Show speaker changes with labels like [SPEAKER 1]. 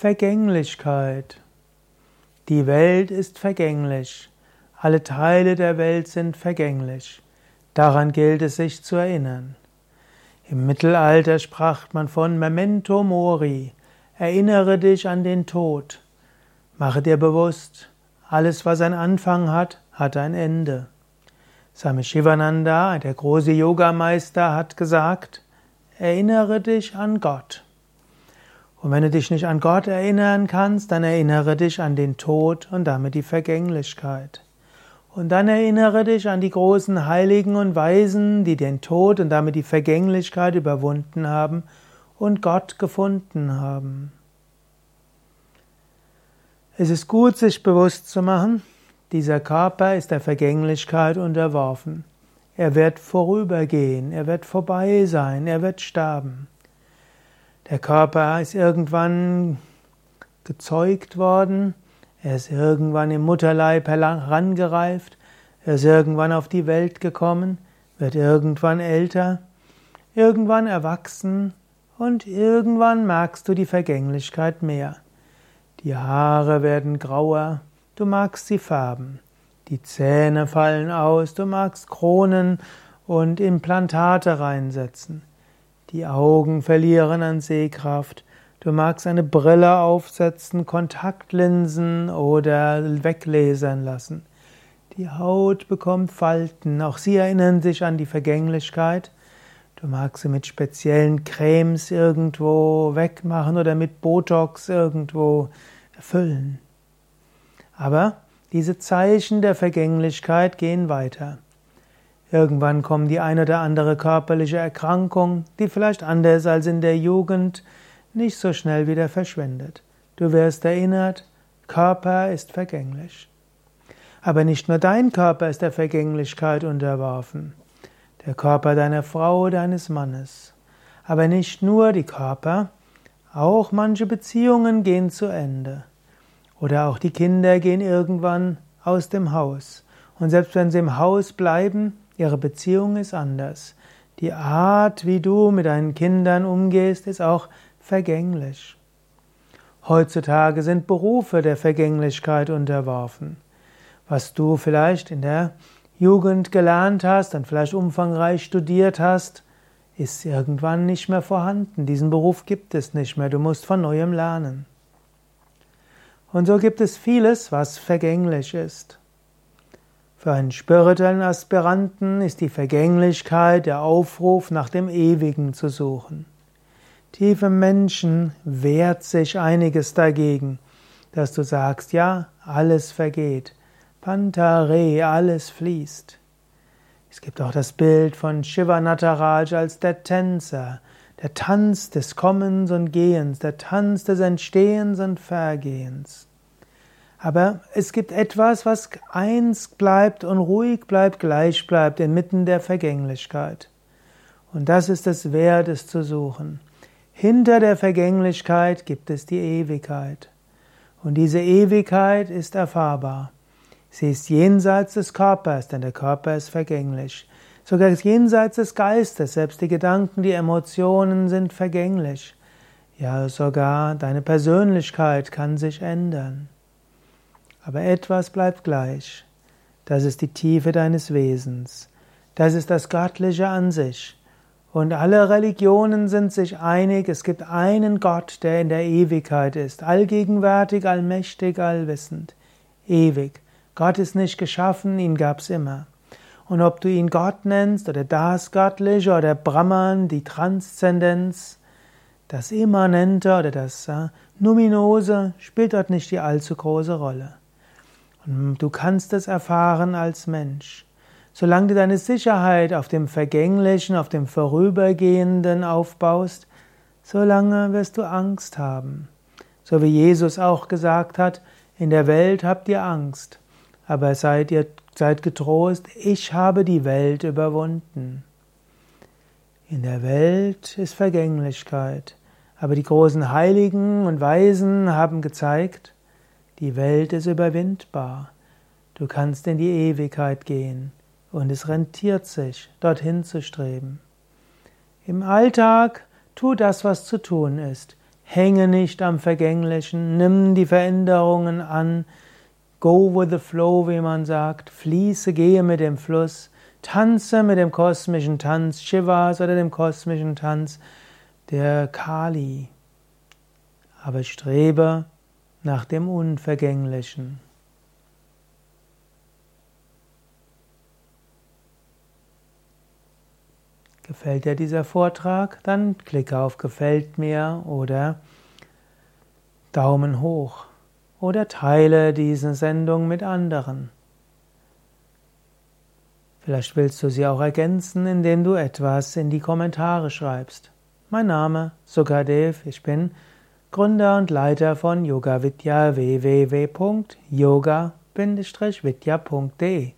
[SPEAKER 1] Vergänglichkeit. Die Welt ist vergänglich. Alle Teile der Welt sind vergänglich. Daran gilt es sich zu erinnern. Im Mittelalter sprach man von Memento Mori. Erinnere dich an den Tod. Mache dir bewusst, alles, was einen Anfang hat, hat ein Ende. Swami Shivananda, der große Yogameister, hat gesagt, erinnere dich an Gott. Und wenn du dich nicht an Gott erinnern kannst, dann erinnere dich an den Tod und damit die Vergänglichkeit. Und dann erinnere dich an die großen Heiligen und Weisen, die den Tod und damit die Vergänglichkeit überwunden haben und Gott gefunden haben. Es ist gut, sich bewusst zu machen, dieser Körper ist der Vergänglichkeit unterworfen. Er wird vorübergehen, er wird vorbei sein, er wird sterben. Der Körper ist irgendwann gezeugt worden, er ist irgendwann im Mutterleib herangereift, er ist irgendwann auf die Welt gekommen, wird irgendwann älter, irgendwann erwachsen und irgendwann merkst du die Vergänglichkeit mehr. Die Haare werden grauer, du magst sie färben. Die Zähne fallen aus, du magst Kronen und Implantate reinsetzen. Die Augen verlieren an Sehkraft. Du magst eine Brille aufsetzen, Kontaktlinsen oder weglasern lassen. Die Haut bekommt Falten, auch sie erinnern sich an die Vergänglichkeit. Du magst sie mit speziellen Cremes irgendwo wegmachen oder mit Botox irgendwo erfüllen. Aber diese Zeichen der Vergänglichkeit gehen weiter. Irgendwann kommen die ein oder andere körperliche Erkrankung, die vielleicht anders als in der Jugend nicht so schnell wieder verschwindet. Du wirst erinnert, Körper ist vergänglich. Aber nicht nur dein Körper ist der Vergänglichkeit unterworfen, der Körper deiner Frau, deines Mannes. Aber nicht nur die Körper, auch manche Beziehungen gehen zu Ende. Oder auch die Kinder gehen irgendwann aus dem Haus. Und selbst wenn sie im Haus bleiben, Ihre Beziehung ist anders. Die Art, wie du mit deinen Kindern umgehst, ist auch vergänglich. Heutzutage sind Berufe der Vergänglichkeit unterworfen. Was du vielleicht in der Jugend gelernt hast und vielleicht umfangreich studiert hast, ist irgendwann nicht mehr vorhanden. Diesen Beruf gibt es nicht mehr. Du musst von neuem lernen. Und so gibt es vieles, was vergänglich ist. Für einen spirituellen Aspiranten ist die Vergänglichkeit der Aufruf nach dem Ewigen zu suchen. Tiefe Menschen wehrt sich einiges dagegen, dass du sagst, ja, alles vergeht. Pantare, alles fließt. Es gibt auch das Bild von Shiva Nataraj als der Tänzer, der Tanz des Kommens und Gehens, der Tanz des Entstehens und Vergehens. Aber es gibt etwas, was eins bleibt und ruhig bleibt, gleich bleibt inmitten der Vergänglichkeit. Und das ist es wert, es zu suchen. Hinter der Vergänglichkeit gibt es die Ewigkeit. Und diese Ewigkeit ist erfahrbar. Sie ist jenseits des Körpers, denn der Körper ist vergänglich. Sogar jenseits des Geistes, selbst die Gedanken, die Emotionen sind vergänglich. Ja, sogar deine Persönlichkeit kann sich ändern. Aber etwas bleibt gleich. Das ist die Tiefe deines Wesens. Das ist das Göttliche an sich. Und alle Religionen sind sich einig, es gibt einen Gott, der in der Ewigkeit ist, allgegenwärtig, allmächtig, allwissend, ewig. Gott ist nicht geschaffen, ihn gab's immer. Und ob du ihn Gott nennst oder das Göttliche oder Brahman, die Transzendenz, das Immanente oder das äh, Numinose, spielt dort nicht die allzu große Rolle. Und du kannst es erfahren als Mensch. Solange du deine Sicherheit auf dem Vergänglichen, auf dem Vorübergehenden aufbaust, solange wirst du Angst haben. So wie Jesus auch gesagt hat, in der Welt habt ihr Angst, aber seid ihr seid getrost, ich habe die Welt überwunden. In der Welt ist Vergänglichkeit, aber die großen Heiligen und Weisen haben gezeigt, die Welt ist überwindbar. Du kannst in die Ewigkeit gehen und es rentiert sich, dorthin zu streben. Im Alltag tu das, was zu tun ist. Hänge nicht am Vergänglichen, nimm die Veränderungen an, go with the flow, wie man sagt, fließe, gehe mit dem Fluss, tanze mit dem kosmischen Tanz. Shivas oder dem kosmischen Tanz. Der Kali, aber strebe nach dem Unvergänglichen. Gefällt dir dieser Vortrag? Dann klicke auf Gefällt mir oder Daumen hoch oder teile diese Sendung mit anderen. Vielleicht willst du sie auch ergänzen, indem du etwas in die Kommentare schreibst. Mein Name Sukadev, ich bin Gründer und Leiter von Yoga Vidya www.yoga-vidya.de